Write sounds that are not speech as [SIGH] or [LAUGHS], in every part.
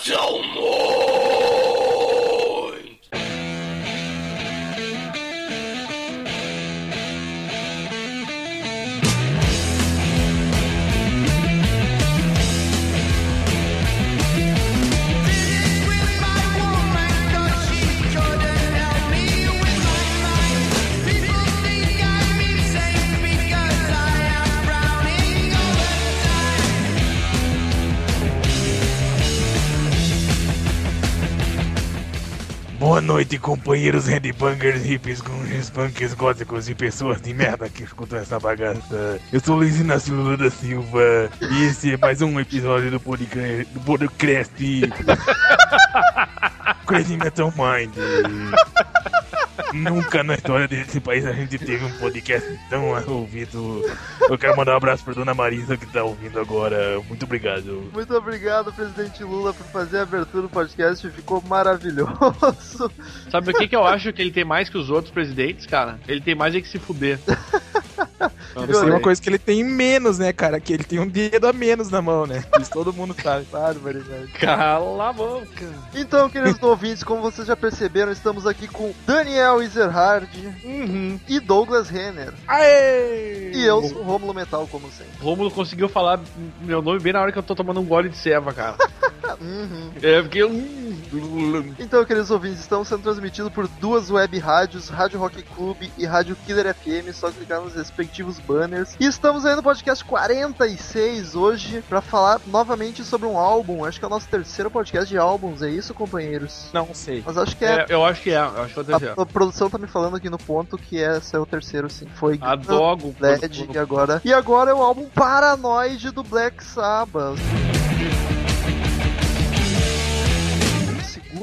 são muitos. Noite, companheiros headbangers, hippies, grunges, punks, góticos e pessoas de merda que escutam essa bagaça. Eu sou Luiz Inácio Lula da Silva e esse é mais um episódio do podcast, do podcast [LAUGHS] Crazy Metal Mind. Nunca na história desse país a gente teve um podcast tão ouvido. Eu quero mandar um abraço pra dona Marisa que tá ouvindo agora. Muito obrigado. Muito obrigado, presidente Lula, por fazer a abertura do podcast. Ficou maravilhoso. Sabe o que, que eu acho que ele tem mais que os outros presidentes, cara? Ele tem mais é que se fuder. [LAUGHS] Eu sei uma coisa que ele tem menos, né, cara? Que ele tem um dedo a menos na mão, né? Isso todo mundo sabe. Barbaridade. Cala a boca. Então, queridos ouvintes, como vocês já perceberam, estamos aqui com Daniel Ezerhard Uhum. e Douglas Renner. Aê! E eu sou o Rômulo Metal, como sempre. Rômulo conseguiu falar meu nome bem na hora que eu tô tomando um gole de ceva, cara. Uhum. É porque eu. Então, queridos ouvintes, estamos sendo transmitidos por duas web rádios, Rádio Rock Club e Rádio Killer FM, só clicar nos respectivos banners. E estamos aí no podcast 46 hoje para falar novamente sobre um álbum. Acho que é o nosso terceiro podcast de álbuns, é isso, companheiros? Não sei. Mas acho que é. É, eu acho que é, eu acho que é o terceiro. A, a produção tá me falando aqui no ponto que esse é o terceiro, sim. Foi A Dogo. Led e agora. E agora é o álbum Paranoid do Black Sabbath.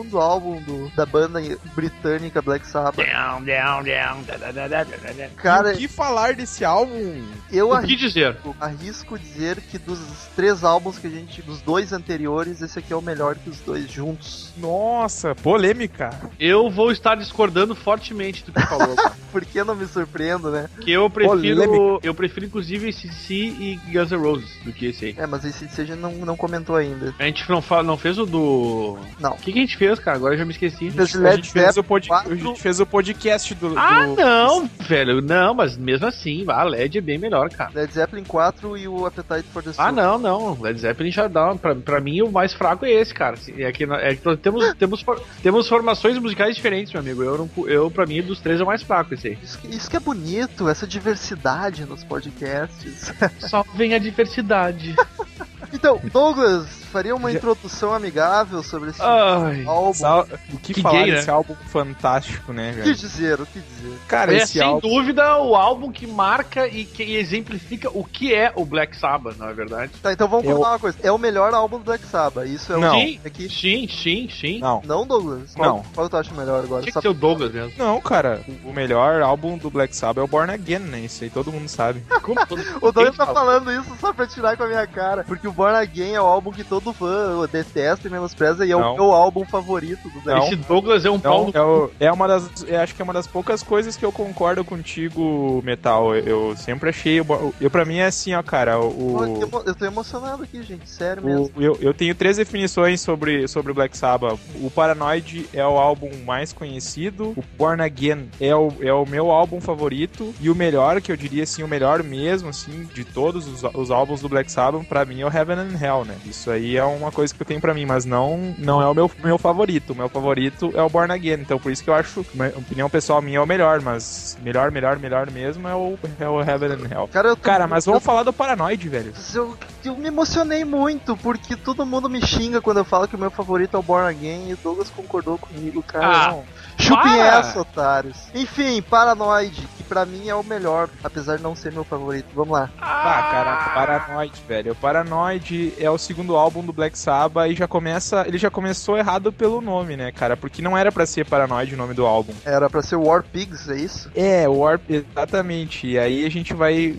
Segundo álbum do, da banda britânica Black Sabbath. Down, down, down, da, da, da, da, da, da. Cara, o que falar desse álbum? eu O que arrisco, dizer? arrisco dizer que dos três álbuns que a gente. dos dois anteriores, esse aqui é o melhor que os dois juntos. Nossa, polêmica. Eu vou estar discordando fortemente do que [LAUGHS] falou. Por que não me surpreendo, né? Que eu prefiro. Polêmica. Eu prefiro, inclusive, esse e Guns N' Roses do que esse aí. É, mas esse a gente não, não comentou ainda. A gente não, fala, não fez o do. Não. O que, que a gente fez, cara? Agora eu já me esqueci. A Led gente, fez o pod... 4. a gente fez o podcast do. Ah, do- não, velho. Não, mas mesmo assim, a LED é bem melhor, cara. Led Zeppelin 4 e o Appetite for the Soul. Ah, não, não. Led Zeppelin já dá. Pra, pra mim, o mais fraco é esse, cara. É que, é que nós temos, [LAUGHS] temos, for- temos formações musicais diferentes, meu amigo. Eu, não, eu, pra mim, dos três é o mais fraco esse aí. Isso que, isso que é bonito, essa diversidade nos podcasts. Só vem a diversidade. [LAUGHS] então, Douglas, faria uma Já- introdução amigável sobre esse Ai. álbum? Sa- O que, Que falar gay, né? desse álbum fantástico, né, O que velho? dizer, o que dizer? Cara, É, esse sem álbum. dúvida, o álbum que marca e que exemplifica o que é o Black Sabbath, na verdade. Tá, então vamos Eu- combinar uma coisa. É o melhor álbum do Black Sabbath. Isso é Não. o Sim, aqui. sim, sim, sim. Não. Não, Douglas? Qual, Não. Qual tu acha melhor agora? Tinha que ser o Douglas mesmo. Não, cara, o melhor álbum do Black Sabbath é o Born Again, né? Isso aí todo mundo sabe. [LAUGHS] Como todo- O Douglas tá falando isso só pra tirar com a minha cara. Porque o Born Again é o álbum que todo fã detesta e menospreza e é o Não. meu álbum favorito do Black Não. Esse Douglas é um pau no é, o- é uma das. Eu acho que é uma das poucas coisas que eu concordo contigo, Metal. Eu, eu sempre achei. o Bo- Eu, pra mim é assim, ó, cara. O, Eu, eu tô emocionado aqui, gente. Sério mesmo. o- eu, eu tenho três definições sobre, sobre o Black Sabbath. O Paranoid é o álbum mais conhecido. O Born Again é o, é o meu álbum favorito. E o melhor, que eu diria assim, o melhor mesmo, assim, de todos os, os álbuns do Black Sabbath, pra mim é o Heaven and Hell, né? Isso aí é uma coisa que eu tenho pra mim, mas não, não é o meu, meu favorito. O meu favorito é o Born Again. Então por isso que eu acho, opinião pessoal minha é o melhor, mas melhor, melhor, melhor mesmo é o, é o Heaven and Hell. Cara, eu tô Cara, mas vamos falar do Paranoid, velho. Eu, eu me emocionei muito, porque todo mundo me xinga quando eu falo que o meu favorito é o Born Again e o Douglas concordou comigo, cara. Ah, não. Chupem para! essa, otários. Enfim, Paranoid, que pra mim é o melhor, apesar de não ser meu favorito. Vamos lá. Ah, cara, Paranoid, velho. O Paranoid é o segundo álbum do Black Sabbath e já começa, ele já começou errado pelo nome, né, cara? Porque não era pra ser Paranoid o nome do álbum. Era pra ser War Pigs, é isso? É, o Warp, exatamente. E aí a gente vai,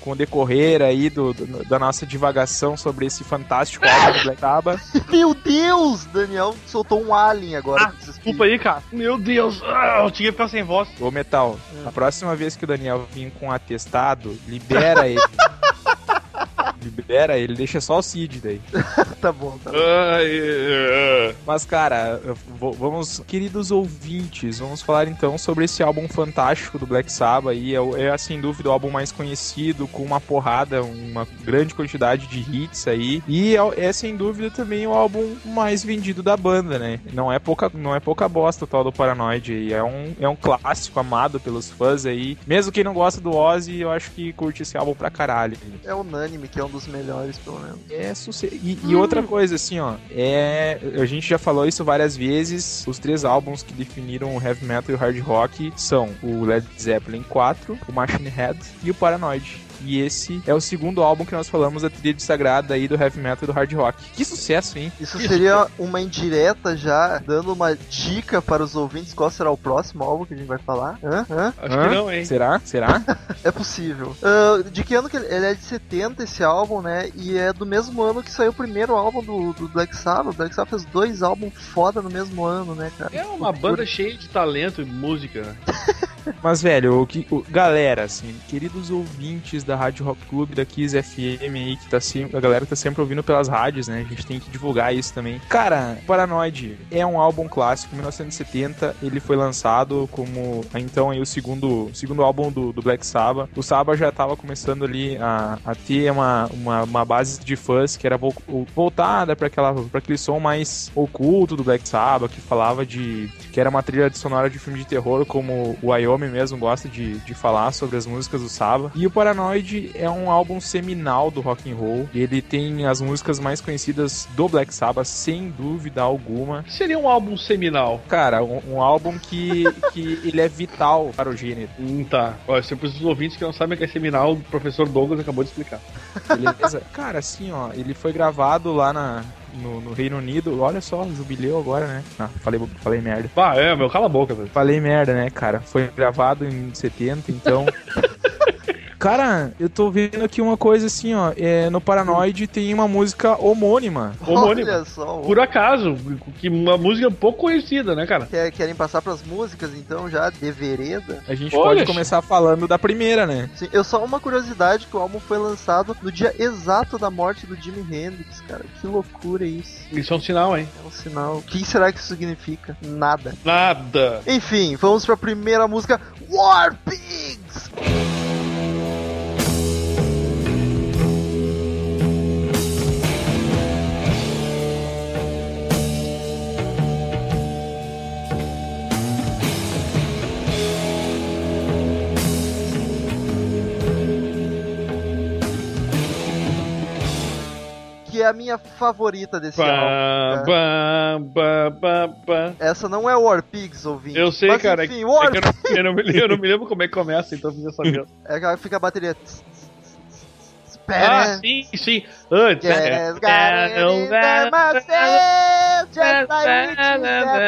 com o decorrer aí do, do- da nossa divagação sobre esse fantástico álbum do Black Sabbath. [LAUGHS] Meu Deus! Daniel soltou um alien agora. Ah, Desculpa aí, cara. Meu Deus. Ah, eu tinha que ficar sem voz. Ô, Metal, a próxima vez que o Daniel vir com um atestado, libera ele. [LAUGHS] libera, ele deixa só o Cid daí. [LAUGHS] tá bom, tá bom. Ai, ai, Mas, cara, vamos, queridos ouvintes, vamos falar então sobre esse álbum fantástico do Black Sabbath aí. É, o- é sem dúvida o álbum mais conhecido, com uma porrada, uma grande quantidade de hits aí. E é, é, sem dúvida também o álbum mais vendido da banda, né? Não é pouca, não é pouca bosta o tal do Paranoid aí. É um, é um clássico amado pelos fãs aí. Mesmo quem não gosta do Ozzy, eu acho que curte esse álbum pra caralho. É unânime que é um dos melhores, pelo menos. É sucesso. E, e outra coisa, assim, ó, é. A gente já falou isso várias vezes. Os três álbuns que definiram o heavy metal e o hard rock são o Led Zeppelin 4, o Machine Head e o Paranoid. E esse é o segundo álbum que nós falamos da trilha sagrada aí do heavy metal e do hard rock. Que sucesso, hein? Isso seria uma indireta já, dando uma dica para os ouvintes qual será o próximo álbum que a gente vai falar. Hã? Hã? Acho Hã? que não, hein? Será? Será? [LAUGHS] É possível. Ah, de que ano que ele, ele é de 70 esse álbum, né? E é do mesmo ano que saiu o primeiro álbum do, do Black Sabbath. O Black Sabbath fez dois álbuns foda no mesmo ano, né, cara? É uma banda cheia de talento e música, né? [LAUGHS] Mas, velho, o que, o- galera, assim, queridos ouvintes da Rádio Rock Club, da Kiss FM aí, que tá sempre, a galera tá sempre ouvindo pelas rádios, né? A gente tem que divulgar isso também. Cara, Paranoid é um álbum clássico, 1970, ele foi lançado como, então, aí o segundo, segundo álbum do, do Black Sabbath. O Sabbath já tava começando ali a, a ter uma, uma, uma base de fãs que era vo- voltada para aquele som mais oculto do Black Sabbath, que falava de que era uma trilha sonora de filme de terror, como o Wyoming mesmo gosta de, de falar sobre as músicas do Sabbath. E o Paranoid é um álbum seminal do rock and roll. Ele tem as músicas mais conhecidas do Black Sabbath, sem dúvida alguma. Seria um álbum seminal? Cara, um, um álbum que, que ele é vital para o gênero. Hum, tá. Olha, se para os ouvintes que não sabem o que é seminal, o professor Douglas acabou de explicar. Beleza? Cara, assim, ó, ele foi gravado lá na, no, no Reino Unido. Olha só, jubileu agora, né? Ah, falei, falei merda. Bah, é, meu, cala a boca, velho. Falei merda, né, cara? Foi gravado em 70, então. [LAUGHS] Cara, eu tô vendo aqui uma coisa assim, ó. É, no Paranoid tem uma música homônima. [LAUGHS] Homônimo. Olha só. Por acaso, que uma música pouco conhecida, né, cara? Quer- Querem passar pras músicas, então, já, de vereda? A gente Olha, pode começar falando da primeira, né? Sim, eu só uma curiosidade que o álbum foi lançado no dia exato da morte do Jimi Hendrix, cara. Que loucura isso. Isso é um sinal, hein? É um sinal. O que será que isso significa? Nada. Nada. Enfim, vamos pra primeira música, War Pigs! Que é a minha favorita desse álbum. Cara. pá, pá, pá, pá. Essa não é War Pigs, ouvinte. Eu sei, Mas, cara. Enfim, é War que eu, não, eu, não me, eu não me lembro como é que começa, então eu essa mesmo. [LAUGHS] É que fica a bateria. Ah, sim, sim. Antes. Yes, é.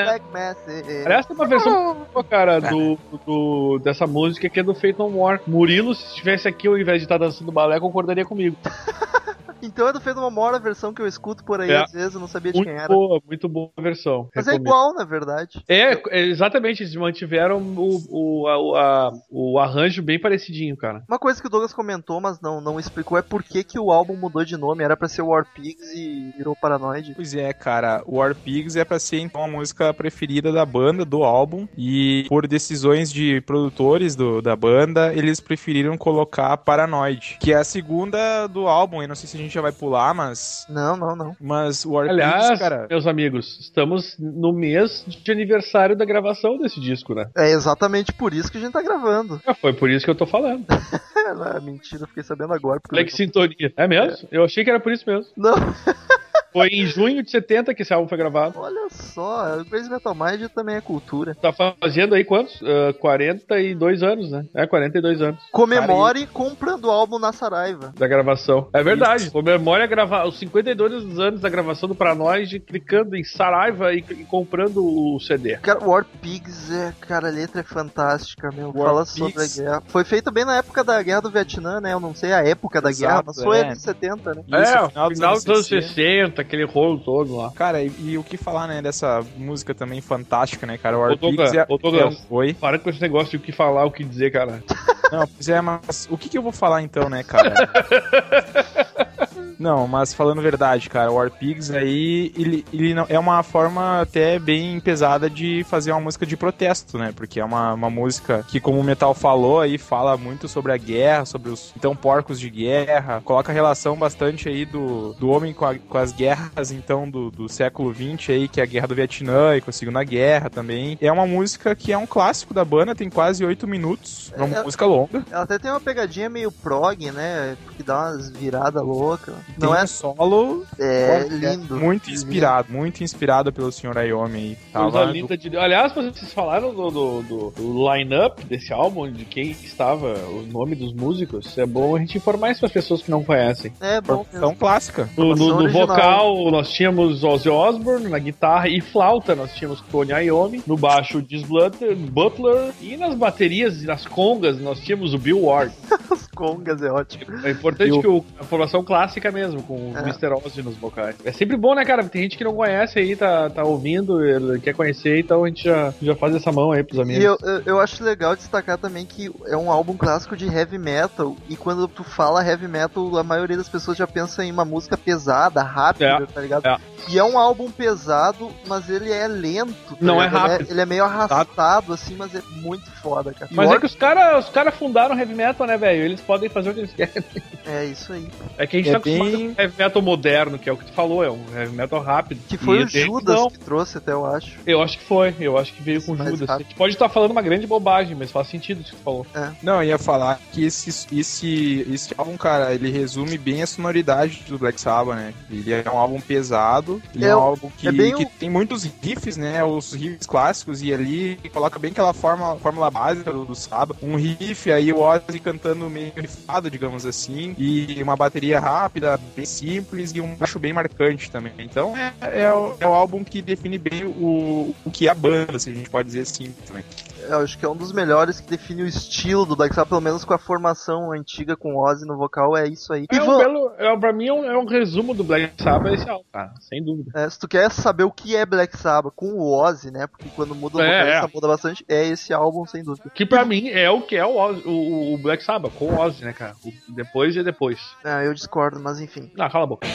black message. Aliás, tem uma versão cara, do, do, dessa música que é do Fate No More. Murilo, se estivesse aqui ao invés de estar dançando balé, concordaria comigo. [LAUGHS] Então é do Feito uma Mora, a versão que eu escuto por aí É. às vezes, eu não sabia de Muito quem era. boa, muito boa a versão. Mas é Recomendo. igual, na verdade. É, é, exatamente, eles mantiveram o, o, a- o, a- o arranjo bem parecidinho, cara. Uma coisa que o Douglas comentou, mas não, não explicou, é por que, que o álbum mudou de nome. Era pra ser War Pigs e virou Paranoid. Pois é, cara, War Pigs é pra ser então a música preferida da banda, do álbum, e por decisões de produtores do, da banda, eles preferiram colocar Paranoid, que é a segunda do álbum, e não sei se a gente já vai pular, mas Não, não, não. mas War Aliás, Pigs, cara, meus amigos, estamos no mês de aniversário da gravação desse disco, né? É exatamente por isso que a gente tá gravando. Ah, Foi por isso que eu tô falando. [LAUGHS] É, mentira, eu fiquei sabendo agora. Porque Olha eu... que sintonia. É mesmo? Eu achei que era por isso mesmo. Não, [LAUGHS] Foi em junho de 70 que esse álbum foi gravado. olha só, o Crazy Metal Mind também é cultura. Tá fazendo aí quantos? Ah, 42 anos, né? É, 42 anos Comemore comprando o álbum na Saraiva. da gravação. É verdade. Comemore a grava... os 52 anos da gravação do Paranoid, clicando em Saraiva e, e comprando o CD. Cara, War Pigs, é, cara, a letra é fantástica, meu. War Fala Pigs. sobre a guerra. Foi feito bem na época da guerra do Vietnã, né? Eu não sei a época da Exato, guerra, mas foi é. anos 70, né? Isso, é, final dos final anos dos anos 60. 60, aquele rolo todo lá. Cara, e, e o que falar, né, dessa música também fantástica, né, cara? Douglas, Pigs é, é- Oi? Para com esse negócio de o que falar, o que dizer, cara. Não, pois é, mas o que que eu vou falar então, né, cara? [LAUGHS] Não, mas falando verdade, cara, o War Pigs aí, ele, ele não, é uma forma até bem pesada de fazer uma música de protesto, né? Porque é uma, uma música que, como o Metal falou, aí fala muito sobre a guerra, sobre os então porcos de guerra, coloca a relação bastante aí do, do homem com, a, com as guerras, então, do, do século XX aí, que é a guerra do Vietnã e com a Segunda Guerra também. É uma música que é um clássico da banda, tem quase oito minutos, é uma É- música longa. Ela até tem uma pegadinha meio prog, né? Que dá umas viradas loucas. Tem Não é um solo É, Olha, lindo. Muito inspirado, muito inspirado pelo Sr. Ayomi aí. Tava linda de... Aliás, vocês falaram do, do, do- do line-up desse álbum, de quem estava, o nome dos músicos. É bom a gente informar isso para as pessoas que não conhecem. É bom mesmo. clássica. No, no- no vocal, nós tínhamos Ozzy Osbourne, na guitarra e flauta, nós tínhamos Tony Iommi, no baixo, Diz Butler, Butler, e nas baterias e nas congas, nós tínhamos o Bill Ward. [LAUGHS] Os congas é ótimo. É importante E o- que o, a formação clássica mesmo, com o É. Mr. Ozzy nos vocais. É sempre bom, né, cara? Tem gente que não conhece aí, tá, tá ouvindo, ele quer conhecer, então a gente já, já faz essa mão aí pros amigos. E eu, eu, eu acho legal destacar também que é um álbum clássico de heavy metal. E quando tu fala heavy metal, a maioria das pessoas já pensa em uma música pesada, rápida, É, tá ligado? é. E é um álbum pesado, mas ele é lento. tá Não é ligado? Ele rápido. Ele é meio arrastado, assim, mas é muito foda, cara. Mas é que os caras os cara fundaram heavy metal, né, velho? Eles podem fazer o que eles querem. É isso aí. É que a gente É tá bem- com heavy metal moderno, que é o que tu falou, é um heavy metal rápido. Que foi E o Judas não. que trouxe, até eu acho. Eu acho que foi, eu acho que veio com Mais Judas. A rápido. gente pode estar falando uma grande bobagem, mas faz sentido isso que tu falou. Não, eu ia falar que esse, esse, esse álbum, cara, ele resume bem a sonoridade do Black Sabbath, né? Ele é um álbum pesado, ele é, É um o- álbum que, é que o- tem muitos riffs, né? Os riffs clássicos, e ali coloca bem aquela forma, fórmula básica do, do Sabbath. Um riff, aí o Ozzy cantando meio rifado, digamos assim, e uma bateria rápida, bem simples, e um baixo bem marcante também. Então é, é, o, é o álbum que define bem o, o que é a banda, se a gente pode dizer assim também. Eu acho que é um dos melhores que define o estilo do Black Sabbath, pelo menos com a formação antiga com o Ozzy no vocal, é isso aí. E É um belo, é, pra mim é um, é um resumo do Black Sabbath esse álbum, cara, sem dúvida. É, se tu quer saber o que é Black Sabbath com o Ozzy, né? Porque quando muda o É, vocalista é. muda bastante, é esse álbum, sem dúvida. Que pra mim é o que é o, Ozzy- o, o Black Sabbath, com o Ozzy, né, cara? O depois e depois. Ah, eu discordo, mas enfim. Ah, cala a boca.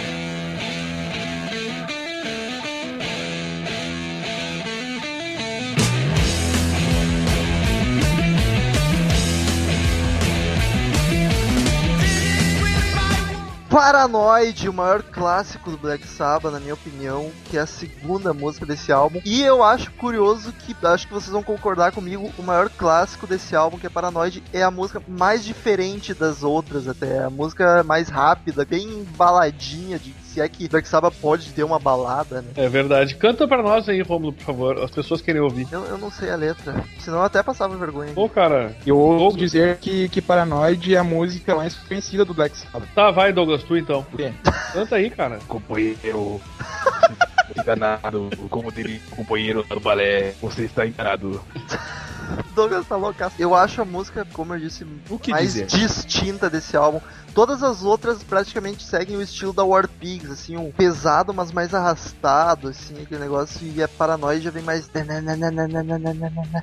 Paranoid, o maior clássico do Black Sabbath, na minha opinião, que é a segunda música desse álbum. E eu acho curioso que, acho que vocês vão concordar comigo, o maior clássico desse álbum, que é Paranoid, é a música mais diferente das outras até. A música mais rápida, bem baladinha, de, se é que Black Sabbath pode ter uma balada, né? É verdade. Canta pra nós aí, Romulo, por favor. As pessoas querem ouvir. Eu, eu não sei a letra, senão eu até passava vergonha. Pô, cara. Eu ouso dizer que, que Paranoid é a música mais conhecida do Black Sabbath. Tá, vai, Douglas, tu então. Canta aí, cara. [LAUGHS] Companheiro. enganado. Como diria o companheiro do balé, você está enganado. [LAUGHS] Douglas tá loucaço. Eu acho a música, como eu disse, O que mais dizer? distinta desse álbum. Todas as outras praticamente seguem o estilo da War Pigs, assim, um pesado, mas mais arrastado, assim, aquele negócio. E a Paranoia já vem mais.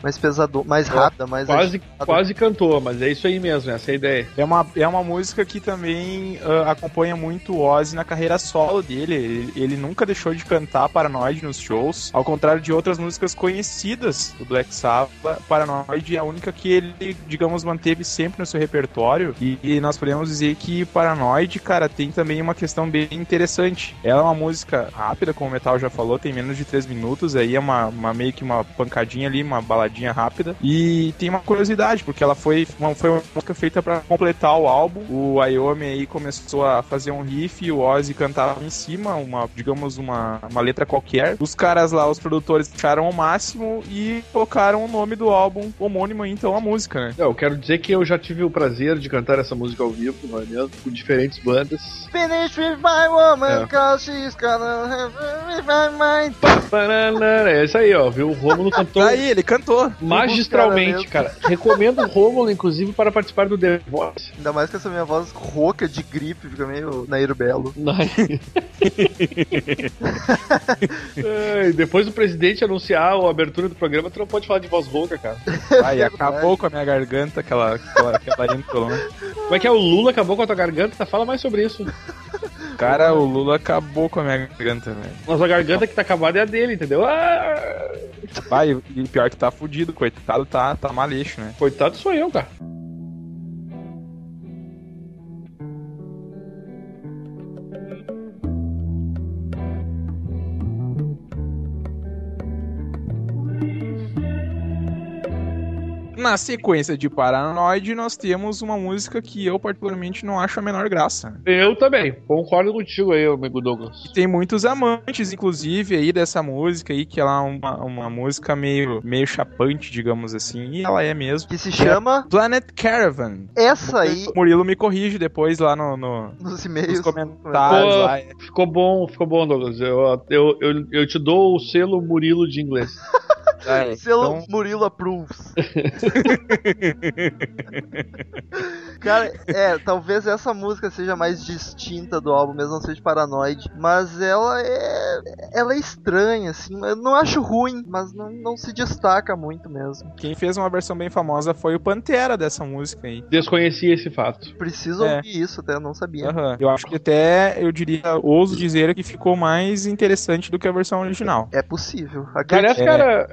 Mais pesado, mais rápida, mais. Quase, quase cantou, mas é isso aí mesmo, essa é a ideia. É uma, é uma música que também ah, acompanha muito o Ozzy na carreira solo dele. Ele, ele nunca deixou de cantar Paranoid nos shows, ao contrário de outras músicas conhecidas do Black Sabbath. Paranoid é a única que ele, digamos, manteve sempre no seu repertório. E, e nós podemos dizer que Paranoid, cara, tem também uma questão bem interessante. Ela é uma música rápida, como o Metal já falou, tem menos de 3 minutos, aí é uma, uma meio que uma pancadinha ali, uma baladinha rápida. E tem uma curiosidade, porque ela foi uma, foi uma música feita para completar o álbum. O Ayomi aí começou a fazer um riff e o Ozzy cantava em cima, uma, digamos, uma, uma letra qualquer. Os caras lá, os produtores, acharam ao máximo e colocaram o nome do álbum homônimo, então, a música, né? Eu quero dizer que eu já tive o prazer de cantar essa música ao vivo, não é mesmo? Com diferentes bandas. Finish with my woman, É. cause she's gonna have with my mind. É isso aí, ó, viu? O Rômulo cantou Aí, ele cantou. [LAUGHS] magistralmente, cara. Recomendo o Rômulo, inclusive, para participar do The Voice. Ainda mais com essa minha voz rouca de gripe, fica meio Nair Belo. [LAUGHS] Ai, Depois do presidente anunciar a abertura do programa, tu não pode falar de voz rouca, cara. [LAUGHS] Aí, acabou com a minha garganta, aquela, aquela, aquela né? Como é que é? O Lula acabou com a tua garganta? Fala mais sobre isso. Cara, o Lula acabou com a minha garganta, velho. Nossa garganta que tá acabada é a dele, entendeu? Ah, Vai, e pior que tá fudido, coitado, tá, tá maleixo, né? coitado sou eu, cara. Na sequência de Paranoid, nós temos uma música que eu particularmente não acho a menor graça. Eu também. Concordo contigo aí, amigo Douglas. Tem muitos amantes, inclusive, aí dessa música aí, que ela é uma, uma música meio, meio chapante, digamos assim, e ela é mesmo. Que se chama Planet Caravan. essa aí O Murilo me corrige depois lá no, no- nos nos e-mails. comentários. Pô, lá. Ficou bom, ficou bom, Douglas. Eu, eu, eu, eu te dou o selo Murilo de inglês. [LAUGHS] É, Selo então- Murilo Approves. [LAUGHS] Cara, é, talvez essa música seja mais distinta do álbum, mesmo não seja de Paranoid, mas ela é ela é estranha assim, eu não acho ruim, mas não, não se destaca muito mesmo. Quem fez uma versão bem famosa foi o Pantera dessa música aí. Desconheci esse fato. Preciso É. ouvir isso, até eu não sabia. Aham. Eu acho que até, eu diria, ouso dizer que ficou mais interessante do que a versão original. É possível. Aliás. É. cara,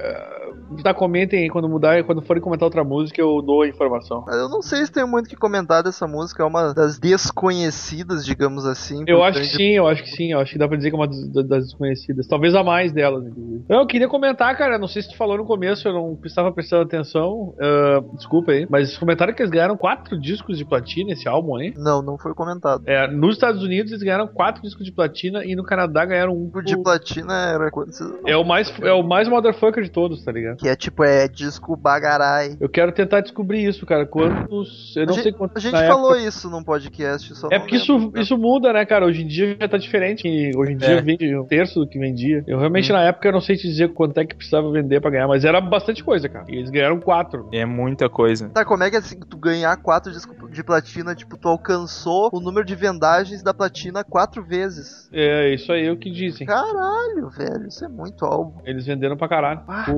tá, comentem aí quando mudar, quando forem comentar outra música, eu dou a informação. Eu não sei se tem muito o que comentar dessa música, é uma das desconhecidas, digamos assim. Eu acho que sim, eu acho que sim, eu acho que dá pra dizer que é uma das, das desconhecidas. Talvez a mais delas, inclusive. Eu queria comentar, cara, não sei se tu falou no começo, eu não estava prestando atenção. ah, desculpa aí, mas comentaram que eles ganharam quatro discos de platina esse álbum aí. Não, não foi comentado. É, nos Estados Unidos eles ganharam quatro discos de platina e no Canadá ganharam um. O de platina era quantos? É o mais, é o mais motherfucker de todos, tá ligado? Que é tipo, é disco bagarai. Eu quero tentar descobrir isso, cara. Quantos. Eu não a sei quantos. a gente falou época- isso num podcast, só É porque lembro. isso, isso muda, né, cara? Hoje em dia já tá diferente. Hoje em dia É. vende um terço do que vendia. Eu realmente, na época, eu não sei te dizer quanto é que precisava vender pra ganhar, mas era bastante coisa, cara. E eles ganharam quatro. É muita coisa. Tá, como é que é assim, tu ganhar quatro discos de platina, tipo, tu alcançou o número de vendagens da platina quatro vezes. É, isso aí é o que dizem. Caralho, velho, isso é muito álbum. Eles venderam pra caralho. Ah. O...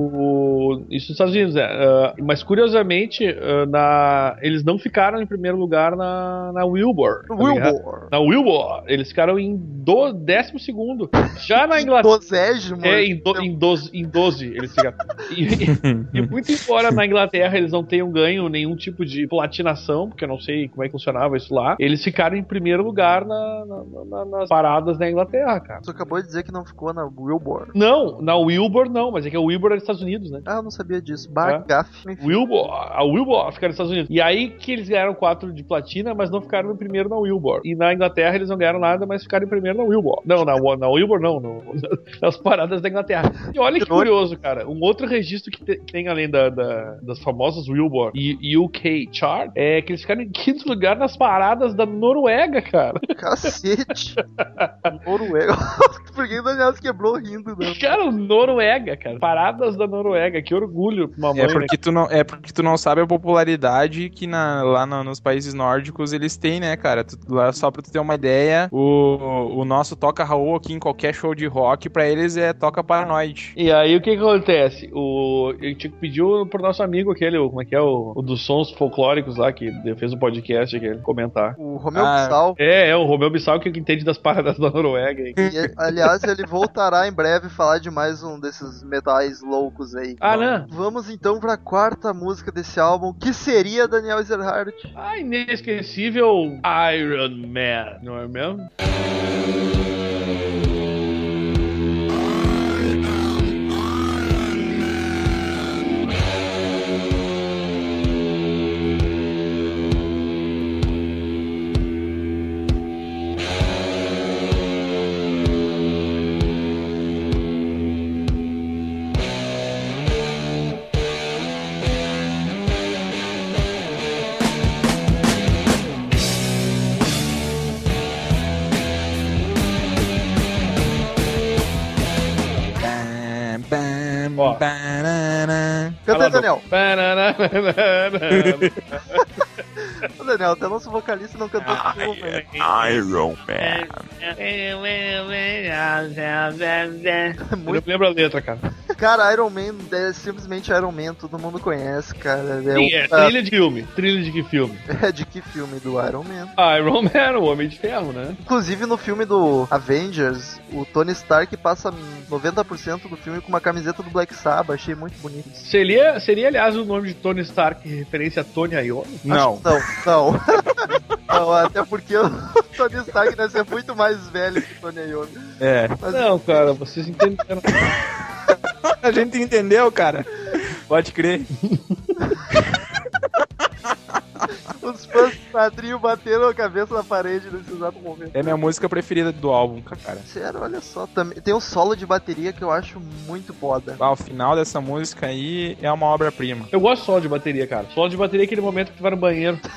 Isso nos Estados Unidos, é. Ah, mas curiosamente, ah, na... eles não ficaram em primeiro lugar na, na Wilbur. tá? Wilbur. Na Wilbur. Eles ficaram em do... décimo segundo. Já na [LAUGHS] Inglaterra. Dozésimo. É, em, do, em, 12, em 12 eles ficaram. E, e muito embora na Inglaterra eles não tenham ganho nenhum tipo de platinação, porque eu não sei como é que funcionava isso lá, eles ficaram em primeiro lugar na- na- na- nas paradas da Inglaterra, cara. Tu acabou de dizer que não ficou na Wilbur. Não, na Wilbur não, mas é que a Wilbur é dos Estados Unidos, né? Ah, eu não sabia disso. É. Bagaf. Wilbur, a Wilbur ficaram nos Estados Unidos. E aí que eles ganharam quatro de platina, mas não ficaram em primeiro na Wilbur. E na Inglaterra eles não ganharam nada, mas ficaram em primeiro na Wilbur. Não, na, [LAUGHS] na Wilbur não, no- [LAUGHS] nas paradas da Inglaterra. E olha que curioso, cara. Um outro registro que, te- que tem além da, da- das famosas Wilbur e UK Chart é que eles ficaram em quinto lugar nas paradas da Noruega, cara. [LAUGHS] Cacete. Noruega. Por que o Daniel se quebrou rindo, né? Cara, Noruega, cara. Paradas da Noruega. Que orgulho pra uma mãe. É né? porque, tu não, é porque tu não sabe a popularidade que na- lá no- nos países nórdicos eles têm, né, cara? Tu- lá, só pra tu ter uma ideia, o, o nosso Toca Raul aqui em qualquer show de rock, pra eles é Toca Paranoid. E aí o que que acontece? O, eu tinha que pedir pro nosso amigo aquele, o- como é que é, o, o dos sons folclóricos lá, que fez o podcast aquele, comentar. O Romeu Ah, Bissau. É, é, o Romeu Bissau que entende das paradas da Noruega. hein? E, aliás, ele voltará em breve falar de mais um desses metais loucos aí. Ah, né? Vamos então pra quarta música desse álbum, que seria Daniel Ezerhardt. Ah, inesquecível Iron Man, não é mesmo? A Daniel. Até nosso vocalista não cantou Ah, com velho. Iron Man. Eu não lembro a letra, cara. Cara, Iron Man é simplesmente Iron Man, todo mundo conhece, cara. É, Sim, o- é trilha de filme. Trilha de que filme? [LAUGHS] é de que filme? Do Iron Man. Iron Man, o Homem de Ferro, né? Inclusive no filme do Avengers, o Tony Stark passa 90% do filme com uma camiseta do Black Sabbath, achei muito bonito. Seria, seria, aliás, o nome de Tony Stark em referência a Tony Iommi? Não. Não, não. [LAUGHS] não, até porque o [LAUGHS] Tony Stark deve ser muito mais velho que o Tony Iommi. É. Mas Não, cara, vocês entenderam. [LAUGHS] A gente entendeu, cara. Pode crer. os fãs do quadrinho bateram a cabeça na parede nesse exato momento. É minha música preferida do álbum, cara. Sério, olha só, também tem um solo de bateria que eu acho muito foda. Ah, o final dessa música aí é uma obra-prima. Eu gosto só de bateria, cara. Solo de bateria é aquele momento que tu vai no banheiro. [LAUGHS]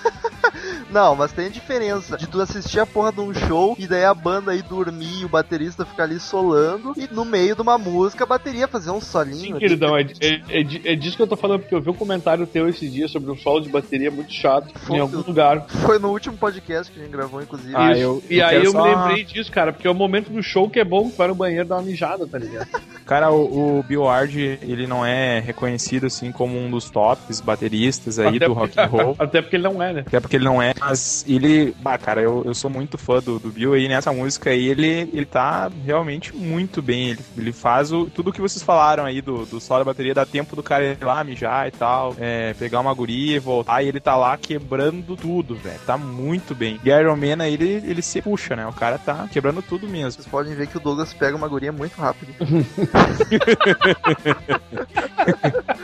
Não, mas tem diferença de tu assistir a porra de um show e daí a banda aí dormir e o baterista ficar ali solando e no meio de uma música a bateria fazer um solinho. Sim, queridão, é, é, é, é disso que eu tô falando, porque eu vi um comentário teu esse dia sobre um solo de bateria muito chato Foi em algum lugar. Foi no último podcast que a gente gravou, inclusive. Ah, eu- e eu aí eu só- me lembrei disso, cara, porque é o momento do show que é bom, tu vai no banheiro dar uma mijada, tá ligado? [LAUGHS] Cara, o, o Bill Ward, ele não é reconhecido assim como um dos tops bateristas aí Até do rock and roll. [LAUGHS] Até porque ele não é, né? Até porque ele não é, mas ele. Bah, cara, eu, eu sou muito fã do, do Bill aí nessa música aí, ele, ele tá realmente muito bem. Ele, ele faz o, tudo que vocês falaram aí do, do solo da bateria, dá tempo do cara ir lá mijar e tal, é, pegar uma guria e voltar, e ele tá lá quebrando tudo, velho. Tá muito bem. E Iron Man aí, ele, ele se puxa, né? O cara tá quebrando tudo mesmo. Vocês podem ver que o Douglas pega uma guria muito rápido. [LAUGHS]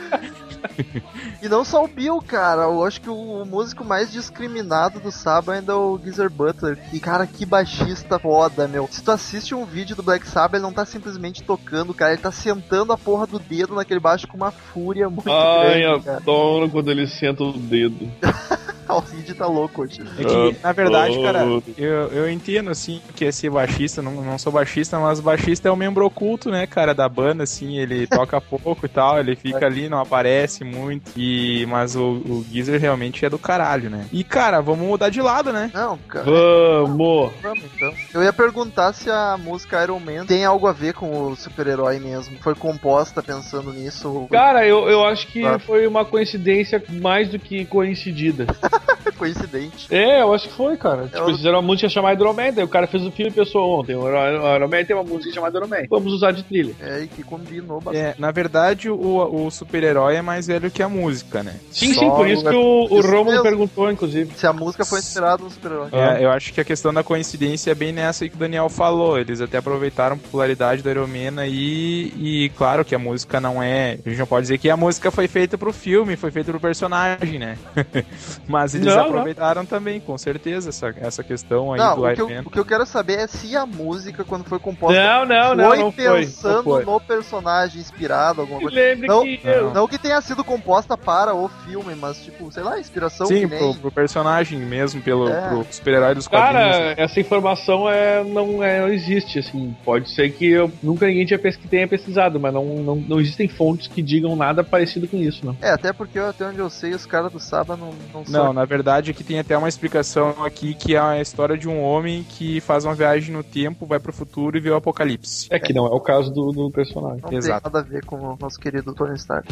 e não só o Bill, cara. Eu acho que o músico mais discriminado do Saba ainda é o Geezer Butler. E, cara, que baixista foda, meu. Se tu assiste um vídeo do Black Sabbath, ele não tá simplesmente tocando, cara. Ele tá sentando a porra do dedo naquele baixo com uma fúria muito Ai, grande, cara. adoro quando ele senta o dedo. [LAUGHS] [LAUGHS] O Cid tá louco hoje. É que, na verdade, cara, Oh. eu, eu entendo, assim, que é ser baixista, não, não sou baixista, mas baixista é o membro oculto, né, cara, da banda, assim, ele [LAUGHS] toca pouco e tal, ele fica ali, não aparece muito, e, mas o, o Geezer realmente é do caralho, né. E, cara, vamos mudar de lado, né. Não, cara. Vamos! Vamos então. Eu ia perguntar se a música Iron Man tem algo a ver com o super-herói mesmo. Foi composta pensando nisso. Cara, eu, eu acho que Ah. foi uma coincidência mais do que coincidida. [LAUGHS] [LAUGHS] coincidente. É, eu acho que foi, cara. Tipo, Eu- eles fizeram uma música chamada Iron Man, daí o cara fez o filme e pensou, ontem, o Iron Iron Man tem uma música chamada Iron Man. Vamos usar de trilha. É, e que combinou bastante. É, na verdade, o, o super-herói é mais velho que a música, né. Sim, Só- sim, por isso que o, o Romulo mesmo. perguntou, inclusive. Se a música foi inspirada no super-herói. É, eu acho que a questão da coincidência é bem nessa aí que o Daniel falou. Eles até aproveitaram a popularidade do Iron Man aí, e claro que a música não é. A gente não pode dizer que a música foi feita pro filme, foi feita pro personagem, né? [LAUGHS] Mas eles Não, não. aproveitaram também, com certeza, essa, essa questão aí Não, do o que, Iron eu, Man. o que eu quero saber é se a música, quando foi composta, Não, não, não, foi não pensando Não foi. no personagem, inspirado, alguma coisa. lembre Não, que... não. Não que tenha sido composta para o filme, mas tipo, sei lá, inspiração Sim, pro, pro personagem mesmo, pelo É. pro super-herói dos quadrinhos. Cara, essa informação é, não, é, não existe, assim. Pode ser que eu, nunca ninguém tinha tenha pesquisado, mas não, não, não existem fontes que digam nada parecido com isso, não. É, até porque até onde eu sei, os caras do Saba não, não Não, são. Na verdade aqui tem até uma explicação aqui que é a história de um homem que faz uma viagem no tempo, vai pro futuro e vê o apocalipse. É que não é o caso do, do personagem. Não tem Exato. nada a ver com o nosso querido Tony Stark.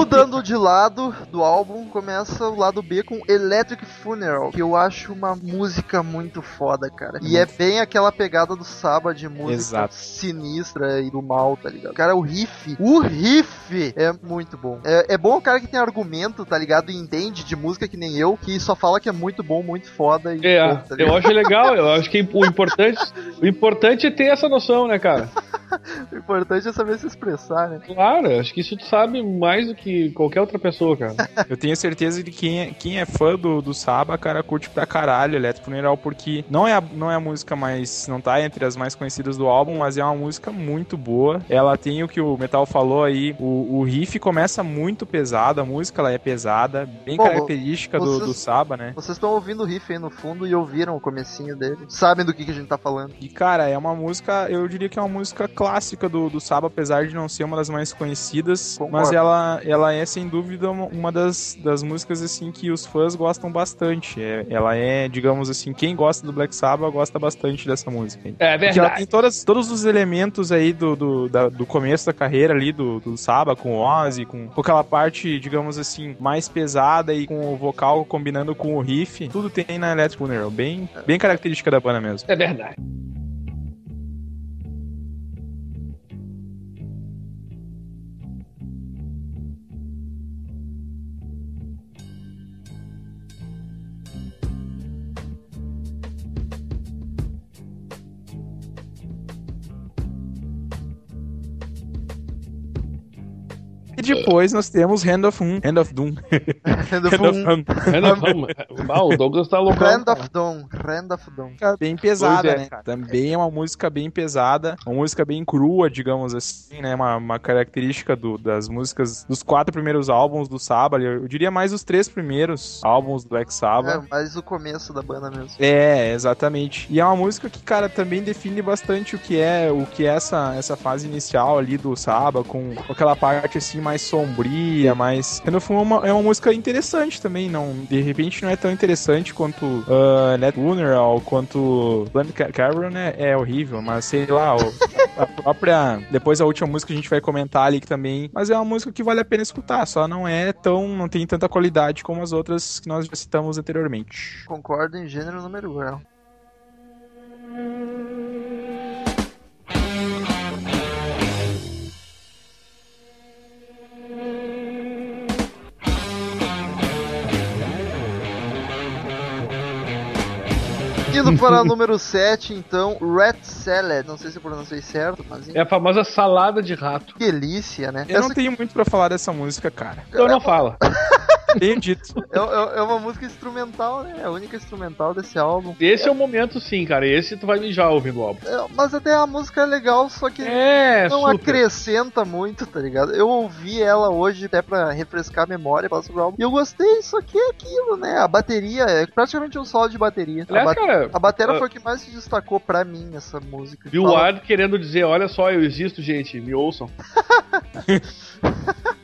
Mudando de lado do álbum, começa o lado B com Electric Funeral, que eu acho uma música muito foda, cara. E é bem aquela pegada do Saba de música Exato. sinistra e do mal, tá ligado? Cara, o riff, o riff é muito bom. É, é bom o cara que tem argumento, tá ligado? E entende de música que nem eu, que só fala que é muito bom, muito foda e É, tá ligado? eu acho legal, eu acho que o importante, o importante é ter essa noção, né, cara? [LAUGHS] O [LAUGHS] importante é saber se expressar, né? Claro, acho que isso tu sabe mais do que qualquer outra pessoa, cara. [LAUGHS] Eu tenho certeza de que quem é, quem é fã do, do Saba, cara, curte pra caralho Elétrico Funeral, porque não é, a, não é a música mais. não tá entre as mais conhecidas do álbum, mas é uma música muito boa. Ela tem o que o Metal falou aí, o, o riff começa muito pesado, a música ela é pesada, bem Bom, característica do, vocês- do Saba, né? Vocês estão ouvindo o riff aí no fundo e ouviram o comecinho dele. Sabem do que, que a gente tá falando. E, cara, é uma música, eu diria que é uma música clássica do, do Saba, apesar de não ser uma das mais conhecidas, Concordo. mas ela, ela é sem dúvida uma, das, das músicas assim que os fãs gostam bastante. É- ela é, digamos assim, quem gosta do Black Sabbath gosta bastante dessa música. aí. É Porque ela verdade. tem todas, todos os elementos aí do, do, da- do começo da carreira ali do, do Saba, com o Ozzy, com, com aquela parte, digamos assim, mais pesada e com o vocal combinando com o riff. Tudo tem na Electric Funeral. Bem, bem característica da banda mesmo. É verdade. E depois nós temos Hand of Doom. Hand of Doom. [LAUGHS] Hand of Hand of Doom. Doom. É. Ah, o Douglas tá louco. Hand of Dawn. Hand of música bem pesada, é, né? Também é uma música bem pesada, uma música bem crua, digamos assim, né? Uma, uma característica do- das músicas dos quatro primeiros álbuns do Sabbath. Eu, eu diria mais os três primeiros álbuns do Black Sabbath. É, mas o começo da banda mesmo. É, exatamente. E é uma música que, cara, também define bastante o que é o que é essa, essa fase inicial ali do Saba, com, com aquela parte assim mais sombria, mais. No fundo, é uma, é uma música interessante também, não, de repente não é tão interessante quanto ah, uh, Lunar ou quanto Planet Cavern né, é horrível, mas sei lá, a própria, depois a última música a gente vai comentar ali que também, mas é uma música que vale a pena escutar, só não é tão, não tem tanta qualidade como as outras que nós já citamos anteriormente. Concordo em gênero número 1. Partindo para o número 7, então, Red Salad. Não sei se eu pronunciei certo, mas. É a famosa salada de rato. Que delícia, né? Eu essa... não tenho muito para falar dessa música, cara. Então não falo. [LAUGHS] Tenho dito. é, é- é uma música instrumental, né? É a única instrumental desse álbum. Esse é o momento, sim, cara. Esse tu vai mijar ouvindo o álbum. É, mas até a música é legal, só que É, não super. acrescenta muito, tá ligado? Eu ouvi ela hoje até pra refrescar a memória, sobre o álbum. E eu gostei, só que é aquilo, né? A bateria é praticamente um solo de bateria. A, Aliás, ba cara, a bateria ah, foi o que mais se destacou pra mim nessa música. Bill Ward querendo dizer, olha só, eu existo, gente, me ouçam. [LAUGHS]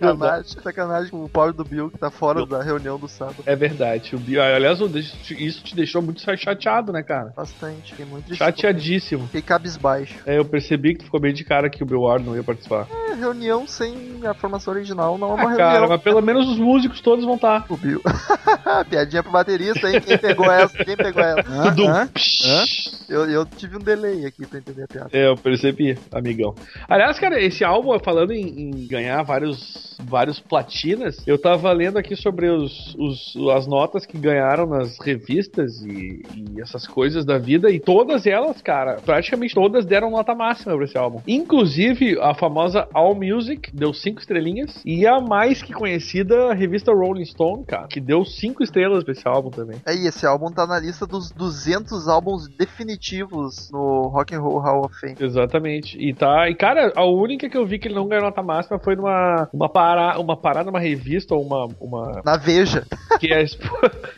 Sacanagem, sacanagem com o pobre do Bill que tá fora da reunião do sábado. É verdade. O Bill, aliás, isso te deixou muito chateado, né, cara? Bastante, fiquei muito. Chateadíssimo. Fiquei cabisbaixo. É, eu percebi que tu ficou bem de cara que o Bill Ward não ia participar. É, reunião sem a formação original não é uma Ah, cara, reunião. mas pelo menos os músicos todos vão estar. O Bill. [LAUGHS] Piadinha pro baterista, hein? Quem pegou essa? Quem pegou ela? Hã? Hã? Hã? Eu, eu tive um delay aqui pra entender a piada. É, eu percebi, amigão. Aliás, cara, esse álbum, falando em, em ganhar vários, vários platinas, eu tava lendo aqui sobre os, os- as notas que ganharam nas revistas e, e essas coisas da vida, e todas elas, cara, praticamente todas deram nota máxima pra esse álbum. Inclusive, a famosa All Music deu cinco estrelinhas, e a mais que conhecida, a revista Rolling Stone, cara, que deu cinco estrelas pra esse álbum também. Aí, esse álbum tá na lista dos 200 álbuns definitivos no Rock and Roll Hall of Fame. Exatamente. E tá. E, cara, a única que eu vi que ele não ganhou nota máxima foi numa uma, para, uma parada, uma revista, ou uma. uma Na Veja. [LAUGHS] que é Sp-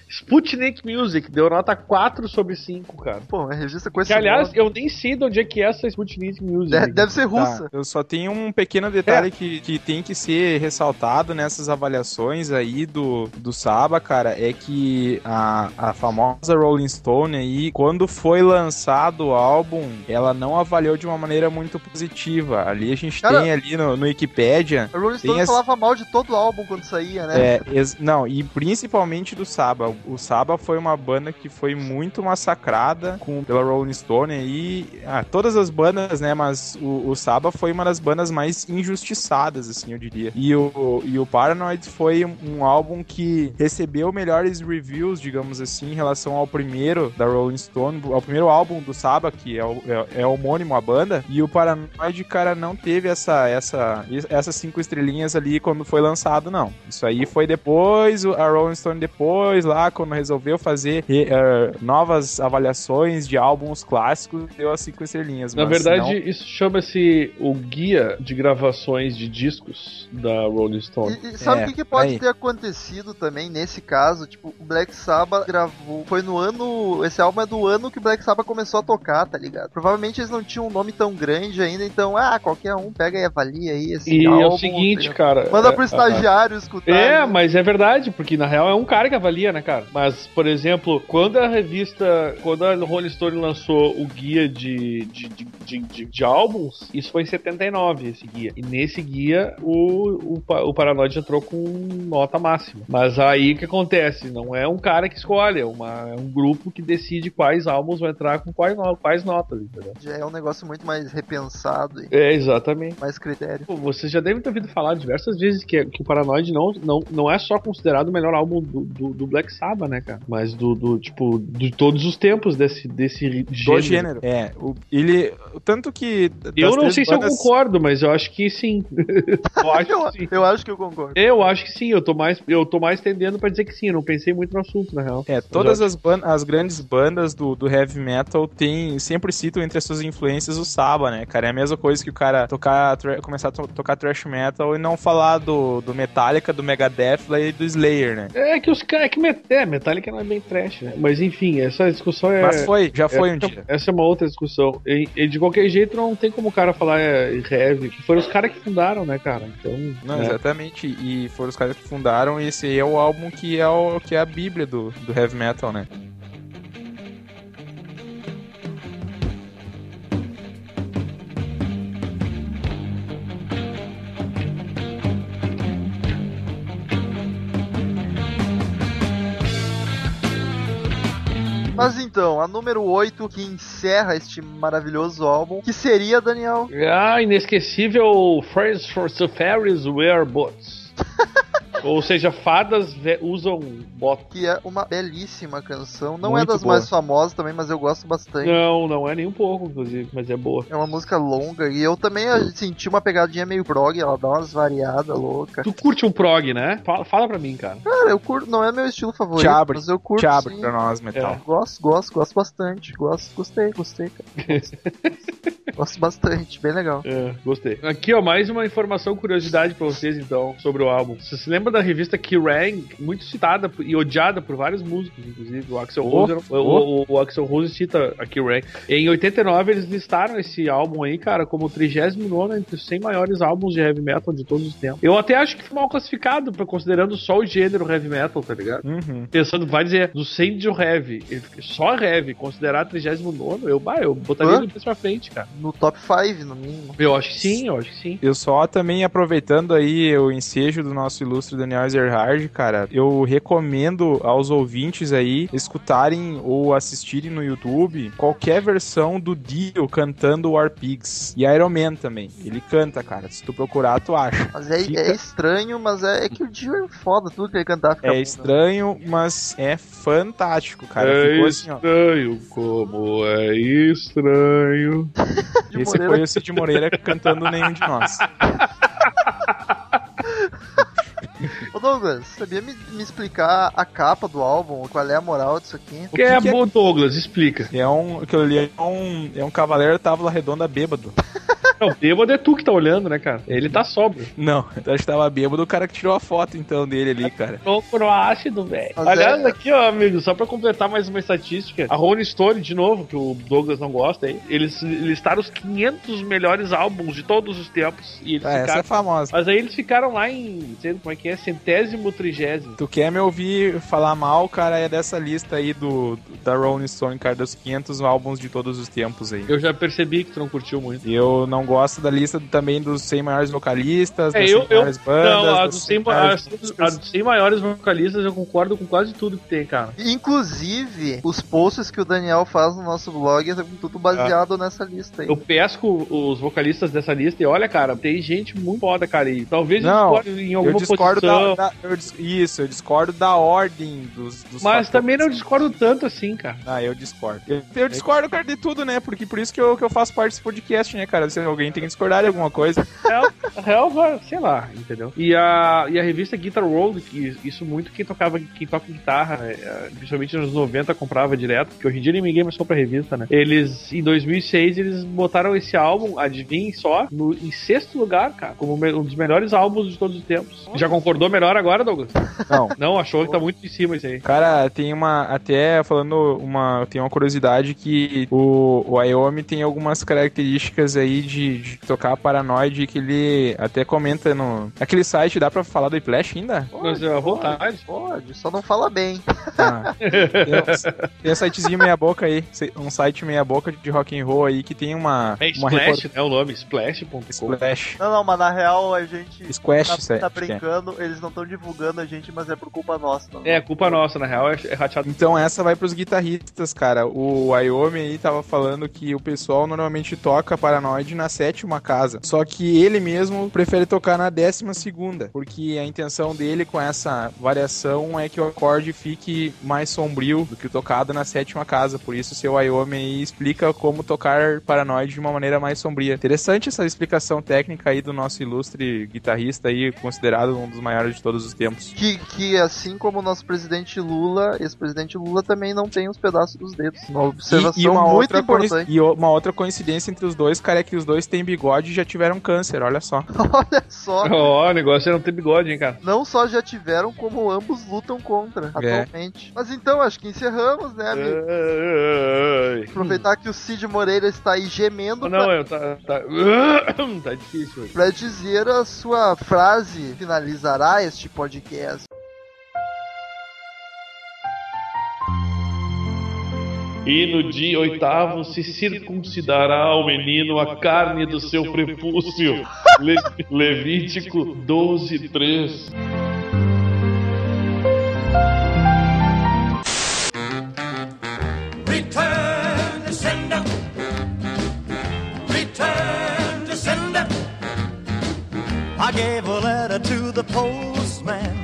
Sputnik Music, deu nota 4 sobre 5, cara. Pô, uma revista com esse Que, aliás, nome. eu nem sei de onde é que é essa Sputnik Music. De- deve ser russa. Tá, eu só tenho um pequeno detalhe que, que tem que ser ressaltado nessas avaliações aí do, do Saba, cara, é que a, a famosa Rolling Stone aí, quando foi lançado o álbum, ela não avaliou de uma maneira muito positiva. Ali a gente Cara- tem ali no, no Wikipedia. A Rolling Stone Tem as- falava mal de todo álbum quando saía, né? É, não, e principalmente do Saba. O Saba foi uma banda que foi muito massacrada com, pela Rolling Stone e ah, todas as bandas, né? Mas o, o Saba foi uma das bandas mais injustiçadas, assim, eu diria. E o, e o Paranoid foi um, um álbum que recebeu melhores reviews, digamos assim, em relação ao primeiro da Rolling Stone, ao primeiro álbum do Saba, que é, o- é, é homônimo à banda. E o Paranoid, cara, não teve essa, essa, essas cinco estrelinhas ali ali quando foi lançado, não. Isso aí foi depois, o- a Rolling Stone depois, lá, quando resolveu fazer eh, novas avaliações de álbuns clássicos, deu as cinco estrelinhas. Na mas verdade, não- isso chama-se o guia de gravações de discos da Rolling Stone. E, e sabe o É, que, que pode aí. ter acontecido também nesse caso? Tipo, o Black Sabbath gravou. Foi no ano. Esse álbum é do ano que o Black Sabbath começou a tocar, tá ligado? Provavelmente eles não tinham um nome tão grande ainda, então, ah, qualquer um pega e avalia aí esse E álbum. é o seguinte, tá cara. Manda é- pro estagiário escutar. É, né? mas é verdade, porque na real é um cara que avalia, né, cara? Mas, por exemplo, quando a revista, quando a Rolling Stone lançou o guia de, de, de, de, de- de álbuns, isso foi em 79, esse guia. E nesse guia, o, o, o Paranoid entrou com nota máxima. Mas aí o que acontece? Não é um cara que escolhe, é, uma, é um grupo que decide quais álbuns vão entrar com quais, no- quais notas, entendeu? Já é um negócio muito mais repensado e É, exatamente. mais critério. Pô, Vocês já devem ter ouvido falar diversas vezes que, que o Paranoid não, não, não é só considerado o melhor álbum do, do, do Black Sabbath, né, cara? Mas do, do, tipo, de todos os tempos desse, desse do gênero. gênero. É, o, ele. Tanto que. Eu não sei se eu bandas- concordo, mas eu acho que sim. [LAUGHS] eu acho Eu, que sim. eu acho que eu concordo. Eu acho que sim, eu tô mais, eu tô mais tendendo pra dizer que sim, eu não pensei muito no assunto, na real. É, todas as, ban- as grandes bandas do, do heavy metal tem, sempre citam entre as suas influências o Saba, né, cara? É a mesma coisa que o cara tocar, começar a to- tocar thrash metal e não falar do, do Metallica, do Megadeth e do Slayer, né? É que os caras. É que Met- é, Metallica não é bem trash, né? Mas enfim, essa discussão é. Mas foi, já foi um essa, dia. essa é uma outra discussão. E, e de qualquer jeito, não tem como o cara falar é, heavy, que foram os caras que fundaram, né, cara? Então. Não, é. exatamente. E foram os caras que fundaram, e esse aí é o álbum que é, o, que é a bíblia do, do heavy metal, né? Então, a número 8 que encerra este maravilhoso álbum, que seria, Daniel? Ah, inesquecível Friends for Safaris Wear Bots. [LAUGHS] Ou seja, fadas usam botas. Que é uma belíssima canção. Não é Muito das boa. mais famosas também, mas eu gosto bastante. Não, não é nem um pouco, inclusive, mas é boa. É uma música longa e eu também eh, senti uma pegadinha meio prog, ela dá umas variadas loucas. Tu curte um prog, né? Fala, fala pra mim, cara. Cara, eu curto, não é meu estilo favorito, Te abre, mas eu curto Te abre sim. pra nós, metal. É. Gosto, gosto, gosto bastante. Gosto, gostei, gostei, cara. [LAUGHS] Gosto, gosto bastante, bem legal. É, gostei. Aqui, ó, mais uma informação, curiosidade pra vocês, então, sobre o álbum. Você se lembra da revista Kerrang, muito citada e odiada por vários músicos, inclusive. O Axel Oh, Rose, era- o, o- o Axel Rose cita a Kerrang. Em 89, eles listaram esse álbum aí, cara, como o 39 entre os 100 maiores álbuns de heavy metal de todos os tempos. Eu até acho que foi mal classificado, pra- considerando só o gênero heavy metal, tá ligado? Uhum. Pensando, vai dizer, do 100 de heavy, só heavy, considerar 39, eu, bah, eu botaria Hã? ele mais pra frente, cara. No top 5, no mínimo. Eu acho que sim, eu acho que sim. Eu só também aproveitando aí o ensejo do nosso ilustre Daniel Ezerhard, cara, eu recomendo aos ouvintes aí escutarem ou assistirem no YouTube qualquer versão do Dio cantando War Pigs e Iron Man também. Ele canta, cara. Se tu procurar, tu acha. Mas é, Fica- é estranho, mas é, é que o Dio é foda, tudo que ele cantar fica bom, É né? estranho, mas é fantástico, cara. é Ficou assim, ó. estranho, como é estranho. [LAUGHS] Esse foi o Cid Moreira cantando nenhum de nós. [LAUGHS] Ô Douglas, sabia me, me explicar a capa do álbum? Qual é a moral disso aqui? O que é que é- bom, Douglas? Explica. É um, aquilo ali é um, é um cavaleiro tábua redonda bêbado. [LAUGHS] Não, bêbado é tu que tá olhando, né, cara? Ele tá sóbrio. Não, eu acho que tava bêbado o cara que tirou a foto então dele ali, cara. Louco ácido, velho. Aliás, é- aqui, ó, amigo, só pra completar mais uma estatística, a Rolling Stone, de novo, que o Douglas não gosta aí, eles listaram os 500 melhores álbuns de todos os tempos. E eles Ah, essa ficaram... é famosa. Mas aí eles ficaram lá em, sei lá como é que é, centésimo, trigésimo. Tu quer me ouvir falar mal, cara, é dessa lista aí do, da Rolling Stone, cara, dos 500 álbuns de todos os tempos aí. Eu já percebi que tu não curtiu muito. E eu não gosto da lista também dos 100 maiores vocalistas, É, das eu- 100 eu- maiores bandas. Não, a dos 100 100, maiores a, músicas. a dos 100 maiores vocalistas eu concordo com quase tudo que tem, cara. Inclusive, os posts que o Daniel faz no nosso blog é tudo baseado nessa lista aí. Eu pesco os vocalistas dessa lista e olha, cara, tem gente muito foda, cara. E talvez Não, eu discorde em Eu alguma discordo posição. da, da- eu dis- Isso, eu discordo da ordem dos, dos Mas fatores. também não discordo tanto assim, cara. Ah, eu discordo. Eu, eu discordo, cara, de tudo, né? Porque por isso que eu, que eu faço parte desse podcast, né, cara? Se alguém tem que discordar de alguma coisa. Vai, sei lá, entendeu? E a, e a revista Guitar World, que isso muito quem tocava, quem toca guitarra, né, principalmente nos 90 comprava direto, porque hoje em dia ninguém mais compra revista, né? Eles, em 2006, eles botaram esse álbum, adivinhem só, no, em sexto lugar, cara, como um dos melhores álbuns de todos os tempos. Já concordou melhor agora, Douglas? Não. Não, achou que tá muito em cima isso aí. Cara, tem uma. Até falando uma. Tem uma curiosidade que o, o Wyoming tem algumas características aí de, de tocar paranoide que ele até comenta no. Aquele site, dá pra falar do Whiplash ainda? Mas à vontade. Pode, só não fala bem. Ah, tem, um, tem um sitezinho meia boca aí, um site meia boca de rock and roll aí que tem uma. É uma Splash, né? O nome, splash.com. Splash. Não, não, mas na real a gente Squash, tá, tá é. brincando, eles não estão divulgando a gente, mas é por culpa nossa. Não. É, culpa nossa, na real, é, é rateado. Então essa vai pros guitarristas, cara. O Wyoming aí tava falando que o pessoal normalmente toca Paranoid na sétima casa. Só que ele mesmo prefere tocar na décima segunda. Porque a intenção dele com essa variação é que o acorde fique mais sombrio do que o tocado na sétima casa. Por isso seu Wyoming explica como tocar Paranoid de uma maneira mais sombria. Interessante essa explicação técnica aí do nosso ilustre guitarrista aí, considerado um dos maiores de todos os tempos. Que, que assim como o nosso presidente Lula, esse presidente Lula também não tem os pedaços dos dedos. Uma observação muito outra importante. e uma outra coincidência entre os dois, cara, é que os dois têm bigode e já tiveram câncer, olha só. [LAUGHS] Olha só. Ó, o negócio é não ter bigode, hein, cara. Não só já tiveram, como ambos lutam contra É. atualmente. Mas então, acho que encerramos, né, amigo? Ai. Aproveitar que o Cid Moreira está aí gemendo Não, pra, eu tá, tá, [COUGHS] tá difícil hoje. pra dizer a sua frase finalizará este podcast. E no dia oitavo se circuncidará ao menino a carne do seu prepúcio. [LAUGHS] Le- Levítico 12, 3. Return to sender. Return to sender. I gave a letter to the postman.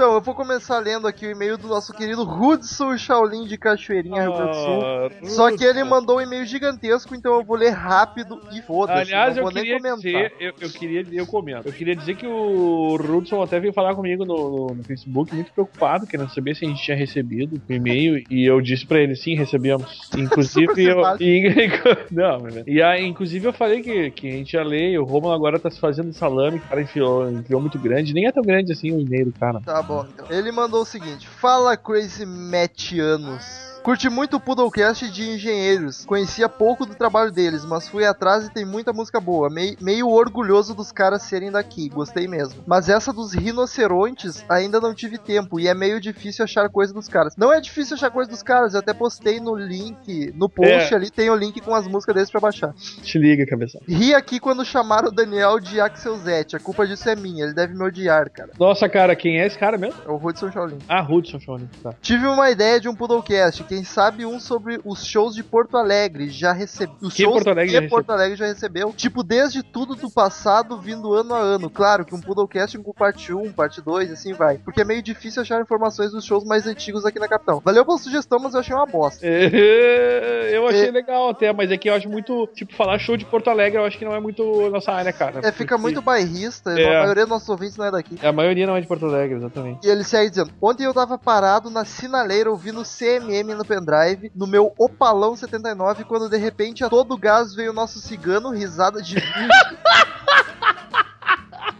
Então, eu vou começar lendo aqui o e-mail do nosso querido Hudson Shaolin de Cachoeirinha, Rio Grande do Sul. Ah, Só que ele mandou um e-mail gigantesco, então eu vou ler rápido e foda-se. Aliás, eu queria comentar. dizer, eu, eu queria, eu comento. Eu queria dizer que o Rudson até veio falar comigo no, no- no Facebook, muito preocupado, querendo saber se a gente tinha recebido o e-mail, e eu disse pra ele, sim, recebemos. [LAUGHS] Inclusive, eu, [LAUGHS] e, [LAUGHS] não, mas- e aí, inclusive eu falei que, que a gente ia ler, e o Romulo agora tá se fazendo salame, o cara enfiou, enfiou muito grande, nem é tão grande assim o e-mail do cara. Tá bom. Ele mandou o seguinte: Fala Crazy Matianos. Curti muito o Poodlecast de engenheiros. Conhecia pouco do trabalho deles, mas fui atrás e tem muita música boa. Mei- meio orgulhoso dos caras serem daqui, gostei mesmo. Mas essa dos rinocerontes ainda não tive tempo e é meio difícil achar coisa dos caras. Não é difícil achar coisa dos caras, eu até postei no link, no post É. ali tem o link com as músicas deles pra baixar. Te liga, cabeça. Ri aqui quando chamaram o Daniel de Axel Zete, a culpa disso é minha, ele deve me odiar, cara. Nossa, cara, quem é esse cara mesmo? É o Hudson Shaolin. Ah, Hudson Shawnee, tá. Tive uma ideia de um Poodlecast, quem sabe um sobre os shows de Porto Alegre. Já recebi. Os Que shows Porto Alegre que já Porto Alegre já recebeu. Tipo, desde tudo do passado vindo ano a ano. Claro que um Poodlecast com parte 1, parte 2, assim vai. Porque é meio difícil achar informações dos shows mais antigos aqui na capital. Valeu pela sugestão, mas eu achei uma bosta. É, [LAUGHS] Eu achei É. legal até, mas é que eu acho muito. Tipo, falar show de Porto Alegre, eu acho que não é muito nossa área, cara. É, fica Porque muito bairrista, É. a maioria dos nossos ouvintes não é daqui. A maioria não é de Porto Alegre, exatamente. E ele segue dizendo: Ontem eu tava parado na sinaleira ouvindo CMM no pendrive, no meu Opalão 79, quando de repente a todo gás veio o nosso cigano, risada de. [LAUGHS]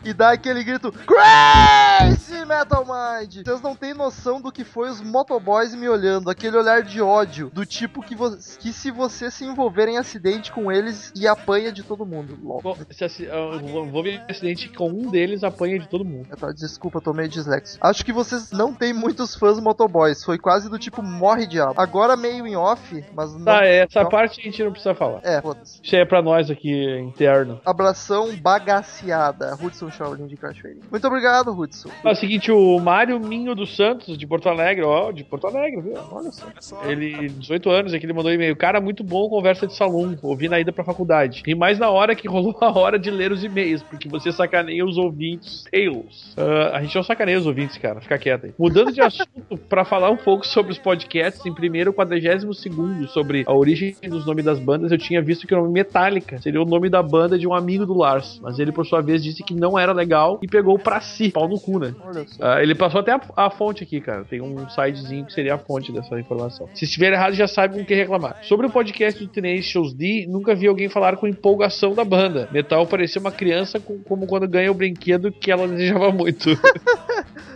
E dá aquele grito Crazy Metal Mind! Vocês não têm noção do que foi os motoboys me olhando, aquele olhar de ódio, do tipo que, que se você se envolver em acidente com eles e apanha de todo mundo. Lol. Bom, se assi- eu vou- vou ver um acidente com um deles apanha de todo mundo. É, tá, Desculpa, tô meio dislexo. Acho que vocês não têm muitos fãs motoboys. Foi quase do tipo morre diabo. Agora meio em off, mas não. Tá, essa não. parte a gente não precisa falar. É, foda-se. Isso aí é pra nós aqui, interno. Abração bagaceada. Hudson Shaolin de Cachoeirinha. Muito obrigado, Hudson. É o seguinte, o Mário Minho dos Santos, de Porto Alegre, ó, de Porto Alegre, viu? Olha só. Ele, 18 anos, aqui ele mandou um e-mail. Cara, muito bom, conversa de salão. Ouvi na ida pra faculdade. E mais na hora que rolou a hora de ler os e-mails, porque você sacaneia os ouvintes. Tails. Ah, a gente não sacaneia os ouvintes, cara. Fica quieto aí. Mudando de assunto, [LAUGHS] pra falar um pouco sobre os podcasts, em primeiro, 42 segundo, sobre a origem dos nomes das bandas, eu tinha visto que o nome Metallica seria o nome da banda de um amigo do Lars. Mas ele, por sua vez, disse que não era legal e pegou pra si. Pau no cu, né? Ah, ele passou até a, a fonte aqui, cara. Tem um sitezinho que seria a fonte dessa informação. Se estiver errado, já sabe com o que reclamar. Sobre o podcast do Tenacious D, nunca vi alguém falar com empolgação da banda. Metal parecia uma criança com- como quando ganha o brinquedo que ela desejava muito. [LAUGHS]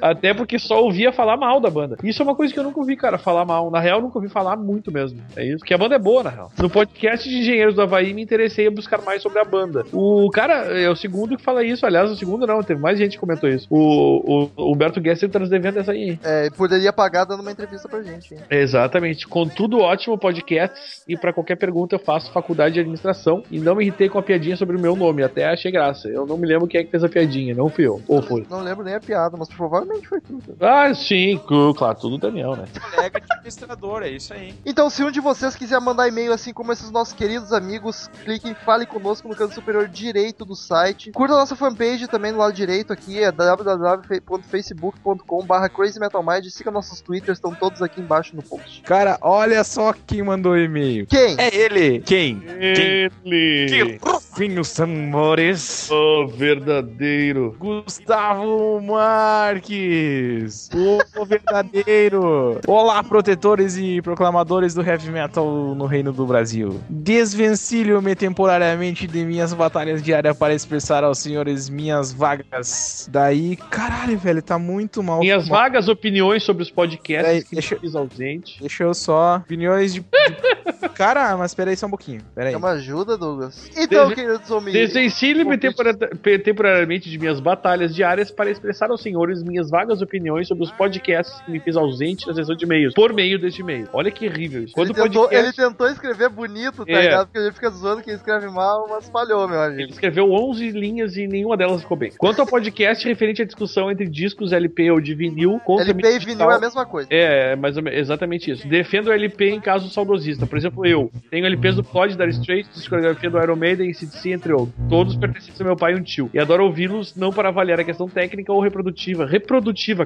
Até porque só ouvia falar mal da banda. Isso é uma coisa que eu nunca ouvi, cara, falar mal. Na real, eu nunca ouvi falar muito mesmo. É isso. Porque a banda é boa, na real. No podcast de Engenheiros do Havaí, me interessei a buscar mais sobre a banda. O cara é o segundo que fala isso. Aliás, o segundo não, teve mais gente que comentou isso. O, o, o Humberto Gessler tá nos devendo essa aí. É, poderia pagar dando uma entrevista pra gente, hein? Exatamente. Contudo, ótimo podcast. E pra qualquer pergunta, eu faço faculdade de administração. E não me irritei com a piadinha sobre o meu nome. Até achei graça. Eu não me lembro quem é que fez a piadinha. Não fui eu. Ou foi. Não lembro nem a piada, mas provavelmente foi tudo. Ah, sim. Claro, tudo Daniel, né? Colega de administrador, é isso aí. Então, se um de vocês quiser mandar e-mail assim como esses nossos queridos amigos, clique em Fale Conosco no canto superior direito do site. Curta a nossa fanpage também no lado direito aqui, é www.facebook.com.br crazymetalmind. Siga nossos twitters, estão todos aqui embaixo no post. Cara, olha só quem mandou e-mail. Quem? É ele! Quem? Ele! Rufinho Samores. O verdadeiro. Gustavo Marques, o verdadeiro. Olá, protetores e proclamadores do heavy metal no Reino do Brasil. Desvencilho-me temporariamente de minhas batalhas diárias para expressar aos senhores minhas vagas. Daí, caralho, velho, tá muito mal. Minhas mal- vagas opiniões sobre os podcasts Peraí, que deixa- eu fiz ausente. Deixa eu só. Opiniões de. de- [LAUGHS] Cara, mas peraí só um pouquinho. Peraí. É uma ajuda, Douglas? Então, queridos tempora- pe- temporariamente de minhas batalhas diárias para expressar aos senhores minhas vagas opiniões sobre os podcasts que me fiz ausente na sessão de e-mails, por meio deste e-mail. Olha que horrível isso. Quando Ele o tentou, podcast... ele tentou escrever bonito, tá É. ligado? Porque a gente fica zoando quem escreve mal, mas falhou, meu Ele amigo. escreveu 11 linhas e nenhuma delas ficou bem. Quanto ao podcast referente à discussão entre discos LP ou de vinil contra LP e vinil é a mesma coisa. É, mais ou menos, exatamente isso. Defendo o LP em caso saudosista. Por exemplo, eu tenho LPs do Pod, da Straits, discografia do Iron Maiden e CDC, entre outros. Todos pertencentes ao meu pai e um tio. E adoro ouvi-los não para avaliar a questão técnica ou reprodutiva. Reprodutiva,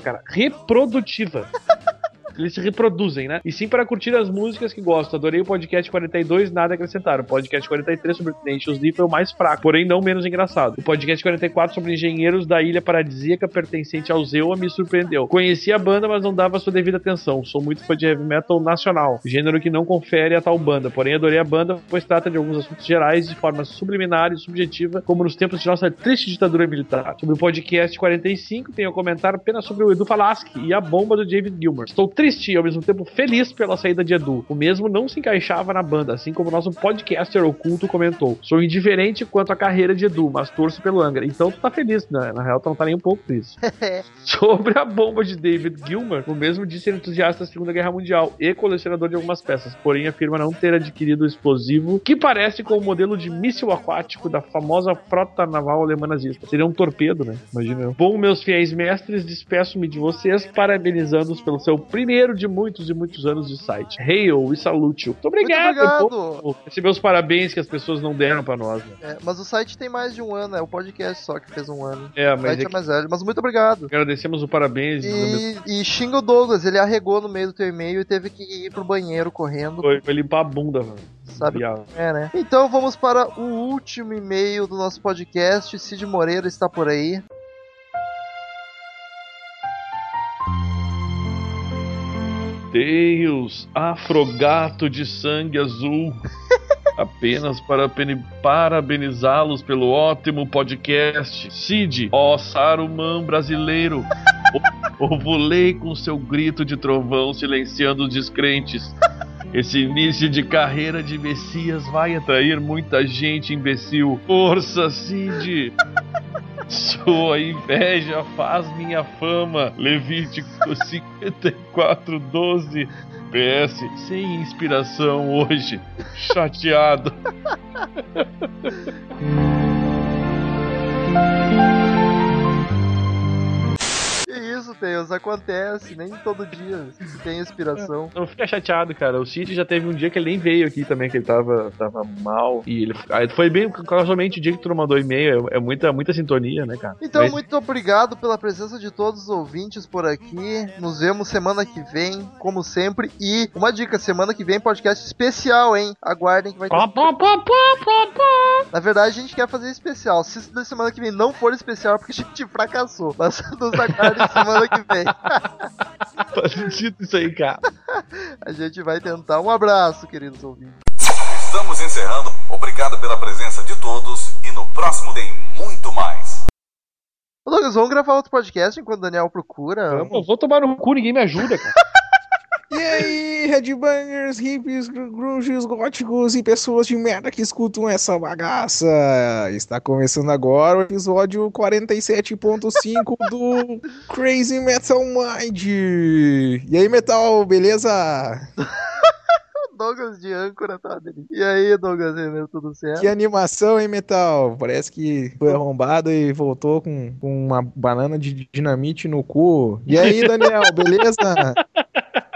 cara. Reprodutiva. [LAUGHS] Eles se reproduzem, né? E sim para curtir as músicas que gosto. Adorei o podcast 42, nada a acrescentar. O podcast 43 sobre Nations D foi o mais fraco, porém não menos engraçado. O podcast 44 sobre engenheiros da ilha paradisíaca pertencente ao Zewa me surpreendeu. Conheci a banda, mas não dava sua devida atenção. Sou muito fã de heavy metal nacional, gênero que não confere a tal banda. Porém, adorei a banda, pois trata de alguns assuntos gerais de forma subliminar e subjetiva, como nos tempos de nossa triste ditadura militar. Sobre o podcast 45, tenho a comentar apenas sobre o Edu Falaschi e a bomba do David Gilmour. Estou triste e ao mesmo tempo feliz pela saída de Edu. O mesmo não se encaixava na banda, assim como nosso podcaster oculto comentou. Sou indiferente quanto à carreira de Edu, mas torço pelo Angra. Então tu tá feliz, né? Na real, tu não tá nem um pouco triste. [LAUGHS] Sobre a bomba de David Gilmour, o mesmo disse ser entusiasta da Segunda Guerra Mundial e colecionador de algumas peças, porém afirma não ter adquirido o explosivo que parece com o modelo de míssil aquático da famosa frota naval alemã nazista. Seria um torpedo, né? Imagina eu. Bom, meus fiéis mestres, despeço-me de vocês, parabenizando-os pelo seu primeiro de muitos e muitos anos de site. Hail e salute. Muito obrigado. Muito Pô, obrigado. Receber os parabéns que as pessoas não deram pra nós. Né? É, mas o site tem mais de um ano, é o podcast só que fez um ano. É, O mas site é é mais velho, mas muito obrigado. que agradecemos o parabéns. E, e xinga o Douglas, ele arregou no meio do teu e-mail e teve que ir pro banheiro correndo, Foi, foi limpar a bunda, mano. sabe? É, né? Então vamos para o último e-mail do nosso podcast. Cid Moreira está por aí. Deus, afrogato de sangue azul. [LAUGHS] Apenas para parabenizá-los pelo ótimo podcast. Cid, ó Saruman brasileiro. [LAUGHS] Ovulei com seu grito de trovão silenciando os descrentes. Esse início de carreira de Messias vai atrair muita gente imbecil. Força, Cid! Sua inveja faz minha fama. Levítico 54, 12. PS, sem inspiração hoje. Chateado. [LAUGHS] Tails, acontece, nem todo dia se tem inspiração. Não fica chateado, cara. O City já teve um dia que ele nem veio aqui também, que ele tava, tava mal. E ele aí foi bem casualmente o dia que tu mandou e-mail. É, é muita, muita sintonia, né, cara? Então, Mas- muito obrigado pela presença de todos os ouvintes por aqui. Nos vemos semana que vem, como sempre. E uma dica: semana que vem, podcast especial, hein? Aguardem que vai ter. Pá, pá, pá. Na verdade, a gente quer fazer especial. Se da semana que vem não for especial, é porque a gente fracassou. Mas nos aguardem semana que vem. [LAUGHS] Faz sentido isso aí, cara. [LAUGHS] A gente vai tentar. Um abraço, queridos ouvintes. Estamos encerrando. Obrigado pela presença de todos e no próximo tem muito mais. Ô, Douglas, vamos gravar outro podcast enquanto o Daniel procura. Eu vou tomar no cu, ninguém me ajuda, cara. [LAUGHS] E aí, headbangers, hippies, gr- grunges, góticos e pessoas de merda que escutam essa bagaça. Está começando agora o episódio 47.5 do Crazy Metal Mind. E aí, Metal, beleza? [LAUGHS] Douglas de âncora, tá? dele. E aí, Douglas, meu, tudo certo? Que animação, hein, Metal? Parece que foi arrombado e voltou com, com uma banana de dinamite no cu. E aí, Daniel, beleza? [LAUGHS]